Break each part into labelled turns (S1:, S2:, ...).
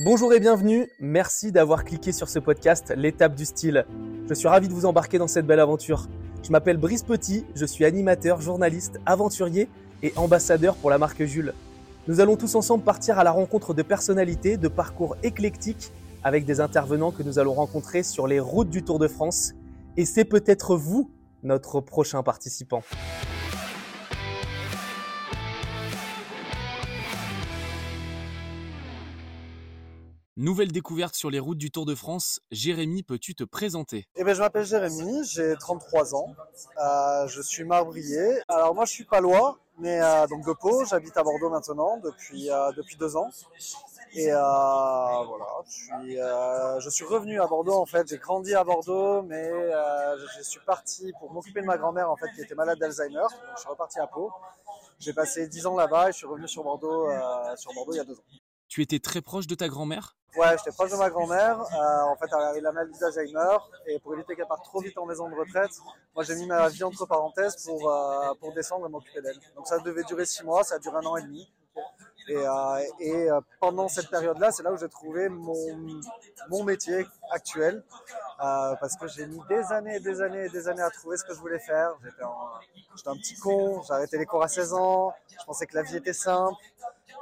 S1: Bonjour et bienvenue, merci d'avoir cliqué sur ce podcast L'étape du style. Je suis ravi de vous embarquer dans cette belle aventure. Je m'appelle Brice Petit, je suis animateur, journaliste, aventurier et ambassadeur pour la marque Jules. Nous allons tous ensemble partir à la rencontre de personnalités, de parcours éclectiques, avec des intervenants que nous allons rencontrer sur les routes du Tour de France. Et c'est peut-être vous, notre prochain participant. Nouvelle découverte sur les routes du Tour de France. Jérémy, peux-tu te présenter?
S2: Eh bien, Je m'appelle Jérémy, j'ai 33 ans, euh, je suis marbrier. Alors moi je suis palois, mais euh, donc de Pau, j'habite à Bordeaux maintenant depuis, euh, depuis deux ans. Et voilà, je suis, revenu à Bordeaux en fait, j'ai grandi à Bordeaux, mais je suis parti pour m'occuper de ma grand-mère en fait qui était malade d'Alzheimer. Je suis reparti à Pau. J'ai passé 10 ans là-bas et je suis revenu sur Bordeaux, sur Bordeaux il y a deux ans.
S1: Tu étais très proche de ta grand-mère?
S2: Ouais, j'étais proche de ma grand-mère. Euh, en fait, elle avait la maladie d'Alzheimer et pour éviter qu'elle parte trop vite en maison de retraite, moi j'ai mis ma vie entre parenthèses pour, euh, pour descendre et m'occuper d'elle. Donc ça devait durer six mois, ça a duré un an et demi. Et, euh, pendant cette période-là, c'est là où j'ai trouvé mon, mon métier actuel. parce que j'ai mis des années et des années et des années à trouver ce que je voulais faire. J'étais un petit con, j'ai arrêté les cours à 16 ans, je pensais que la vie était simple.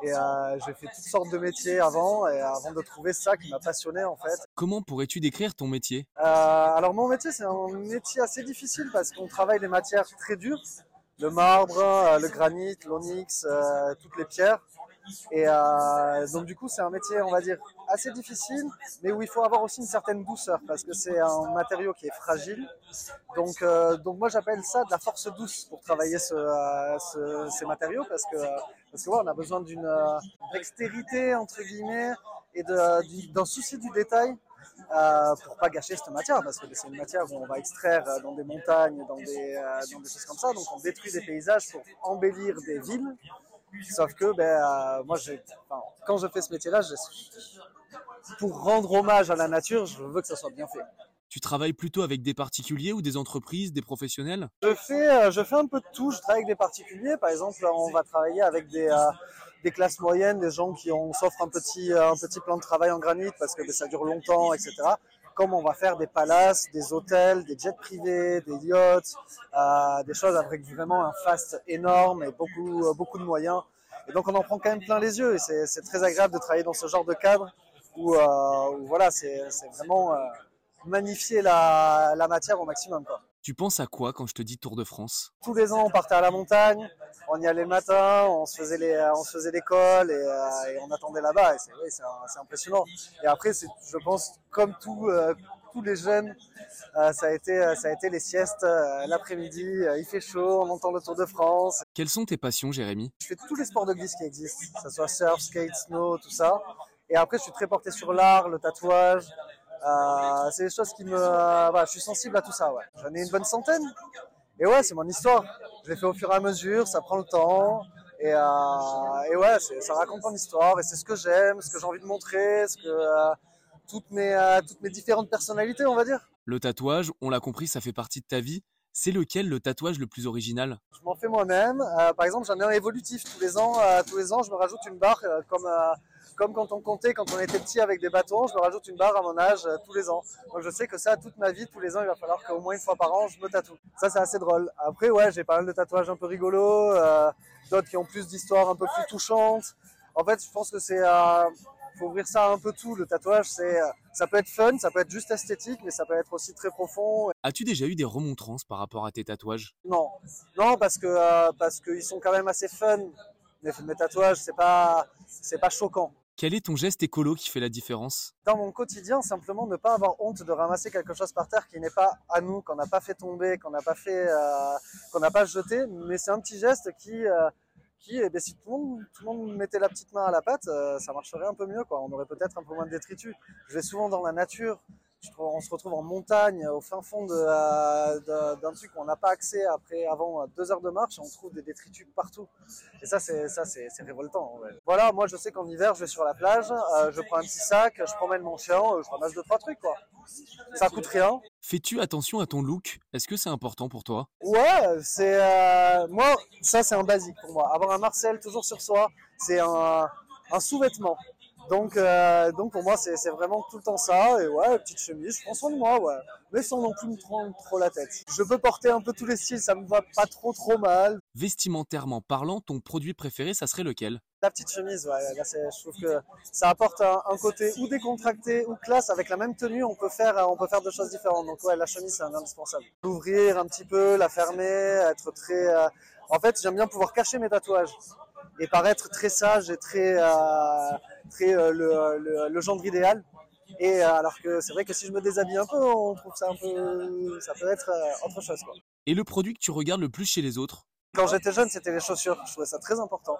S2: Et euh, j'ai fait toutes sortes de métiers avant, et avant de trouver ça qui m'a passionné en fait.
S1: Comment pourrais-tu décrire ton métier?
S2: Euh, Alors mon métier, c'est un métier assez difficile parce qu'on travaille des matières très dures, le marbre, euh, le granit, l'onyx, euh, toutes les pierres. Et euh, donc du coup, c'est un métier, on va dire, assez difficile, mais où il faut avoir aussi une certaine douceur parce que c'est un matériau qui est fragile. Donc, euh, donc moi, j'appelle ça de la force douce pour travailler euh, ce, ces matériaux parce que parce que ouais, on a besoin d'une dextérité entre guillemets et d'un souci du détail euh, pour pas gâcher cette matière, parce que c'est une matière où on va extraire dans des montagnes, dans des, dans des choses comme ça, donc on détruit des paysages pour embellir des villes. Sauf que ben, euh, moi, enfin, quand je fais ce métier-là, pour rendre hommage à la nature, je veux que ça soit bien fait.
S1: Tu travailles plutôt avec des particuliers ou des entreprises, des professionnels?
S2: Je fais, euh, je fais un peu de tout. Je travaille avec des particuliers. Par exemple, on va travailler avec des, euh, des classes moyennes, des gens qui s'offrent un petit, un petit plan de travail en granit parce que ben, ça dure longtemps, etc comme on va faire des palaces, des hôtels, des jets privés, des yachts, euh, des choses avec vraiment un fast énorme et beaucoup, beaucoup de moyens. Et donc on en prend quand même plein les yeux et c'est très agréable de travailler dans ce genre de cadre où, euh, où voilà, c'est vraiment euh, magnifier la, la, matière au maximum. Quoi.
S1: Tu penses à quoi quand je te dis Tour de France?
S2: Tous les ans, on partait à la montagne, on y allait le matin, on se faisait les, on se faisait l'école et, euh, et, on attendait là-bas. Et c'est oui, c'est impressionnant. Et après, c'est, je pense, comme tout, euh, tous les jeunes, euh, ça a été, ça a été les siestes euh, l'après-midi. il fait chaud, on entend le Tour de France.
S1: Quelles sont tes passions, Jérémy?
S2: Je fais tous les sports de glisse qui existent, que ce soit surf, skate, snow, tout ça. Et après, je suis très porté sur l'art, le tatouage. Euh, c'est des choses qui me. Euh, voilà, je suis sensible à tout ça, ouais. J'en ai une bonne centaine. Et ouais, c'est mon histoire. Je l'ai fait au fur et à mesure, ça prend le temps. Et, euh, et ouais, ça raconte mon histoire. Et c'est ce que j'aime, ce que j'ai envie de montrer, ce que. Euh, toutes, mes, toutes mes différentes personnalités, on va dire.
S1: Le tatouage, on l'a compris, ça fait partie de ta vie. C'est lequel le tatouage le plus original?
S2: Je m'en fais moi-même. Par exemple, j'en ai un évolutif tous les ans. tous les ans, je me rajoute une barre comme comme quand on comptait quand on était petit avec des bâtons, je me rajoute une barre à mon âge euh, tous les ans. Donc je sais que ça, toute ma vie, tous les ans, il va falloir qu'au moins une fois par an, je me tatoue. Ça, c'est assez drôle. Après, ouais, j'ai pas mal de tatouages un peu rigolos, euh, d'autres qui ont plus d'histoires un peu plus touchantes. En fait, je pense que c'est... Euh, faut ouvrir ça un peu tout. Le tatouage, c'est, ça peut être fun, ça peut être juste esthétique, mais ça peut être aussi très profond.
S1: As-tu déjà eu des remontrances par rapport à tes tatouages?
S2: Non, non, parce que euh, parce qu'ils sont quand même assez fun. Mais mes tatouages, c'est pas c'est pas choquant.
S1: Quel est ton geste écolo qui fait la différence?
S2: Dans mon quotidien, simplement ne pas avoir honte de ramasser quelque chose par terre qui n'est pas à nous, qu'on n'a pas fait tomber, qu'on n'a pas fait, euh, qu'on n'a pas jeté, mais c'est un petit geste qui, euh, qui, eh bien, si tout le, monde, tout le monde mettait la petite main à la pâte, euh, ça marcherait un peu mieux. On aurait peut-être un peu moins de détritus. Je vais souvent dans la nature, on se retrouve en montagne, au fin fond d'un de, truc où on n'a pas accès après, avant deux heures de marche, on trouve des détritus partout. Et ça, c'est ça, c'est révoltant. Voilà, moi, je sais qu'en hiver, je vais sur la plage, euh, je prends un petit sac, je promène mon chien, euh, je ramasse deux trois trucs, quoi. Ça coûte rien.
S1: Fais-tu attention à ton look? Est-ce que c'est important pour toi?
S2: Ouais, c'est euh, moi, ça, c'est un basique pour moi. Avoir un Marcel toujours sur soi, c'est un, un sous-vêtement. Donc, euh, donc pour moi, c'est vraiment tout le temps ça. Et ouais, petite chemise, je prends soin de moi, ouais. Mais sans non plus me prendre trop la tête. Je peux porter un peu tous les styles, ça me va pas trop trop mal.
S1: Vestimentairement parlant, ton produit préféré, ça serait lequel?
S2: La petite chemise, ouais. Là, je trouve que ça apporte un, côté ou décontracté ou classe. Avec la même tenue, on peut faire, on peut faire deux choses différentes. Donc ouais, la chemise, c'est un indispensable. L'ouvrir un petit peu, la fermer, être très... Euh, en fait, j'aime bien pouvoir cacher mes tatouages et paraître très sage et très... Euh, très euh, le, le, genre idéal. Et euh, alors que c'est vrai que si je me déshabille un peu, on trouve ça un peu, ça peut être euh, autre chose. Quoi.
S1: Et le produit que tu regardes le plus chez les autres?
S2: Quand j'étais jeune, c'était les chaussures. Je trouvais ça très important.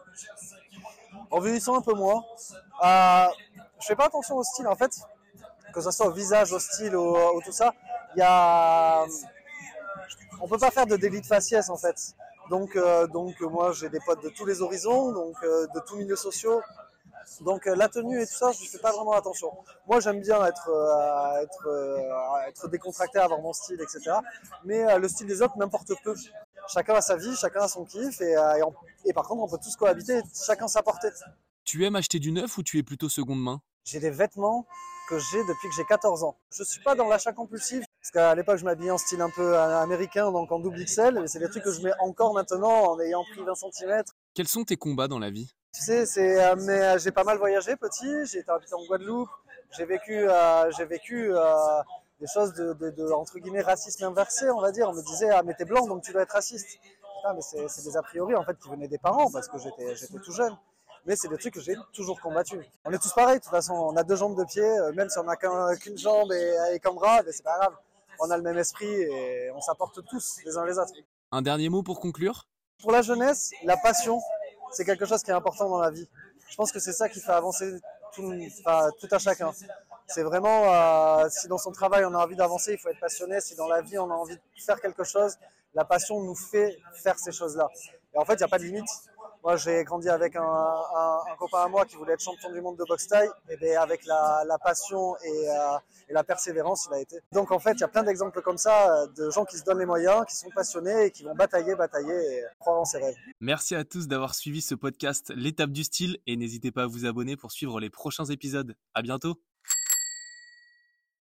S2: En vieillissant un peu moins, euh, je fais pas attention au style en fait, que ce soit au visage, au style, au, tout ça. Il y a, on peut pas faire de délit de faciès en fait. Donc, donc moi j'ai des potes de tous les horizons, donc de tous milieux sociaux. Donc euh, la tenue et tout ça, je ne fais pas vraiment attention. Moi, j'aime bien être, euh, être, euh, être décontracté, avoir mon style, etc. Mais le style des autres m'importe peu. Chacun a sa vie, chacun a son kiff, et, et, par contre, on peut tous cohabiter, chacun sa portée.
S1: Tu aimes acheter du neuf ou tu es plutôt seconde main?
S2: J'ai des vêtements que j'ai depuis que j'ai 14 ans. Je suis pas dans l'achat compulsif, parce qu'à l'époque, je m'habillais en style un peu américain, donc en double XL, mais c'est des trucs que je mets encore maintenant en ayant pris 20 cm.
S1: Quels sont tes combats dans la vie?
S2: Tu sais, c'est, euh, mais euh, j'ai pas mal voyagé petit. J'ai été habité en Guadeloupe. J'ai vécu, euh, j'ai vécu des choses de, de, de, entre guillemets racisme inversé, on va dire. On me disait ah mais t'es blanc donc tu dois être raciste. Putain, mais c'est, c'est des a priori en fait qui venaient des parents parce que j'étais j'étais tout jeune. Mais c'est des trucs que j'ai toujours combattu. On est tous pareils de toute façon. On a deux jambes de pied, même si on a qu'une jambe et, et qu'un bras, mais c'est pas grave. On a le même esprit et on s'apporte tous les uns les autres.
S1: Un dernier mot pour conclure?
S2: Pour la jeunesse, la passion, c'est quelque chose qui est important dans la vie. Je pense que c'est ça qui fait avancer tout, tout à chacun. C'est vraiment, euh, si dans son travail on a envie d'avancer, il faut être passionné. Si dans la vie on a envie de faire quelque chose, la passion nous fait faire ces choses-là. Et en fait, il n'y a pas de limite. Moi, j'ai grandi avec un, copain à moi qui voulait être champion du monde de boxe taille. Et bien, avec la, la passion et, euh, et, la persévérance, il a été. Donc, en fait, il y a plein d'exemples comme ça euh, de gens qui se donnent les moyens, qui sont passionnés et qui vont batailler, batailler et croire en ses rêves.
S1: Merci à tous d'avoir suivi ce podcast L'étape du style et n'hésitez pas à vous abonner pour suivre les prochains épisodes. À bientôt.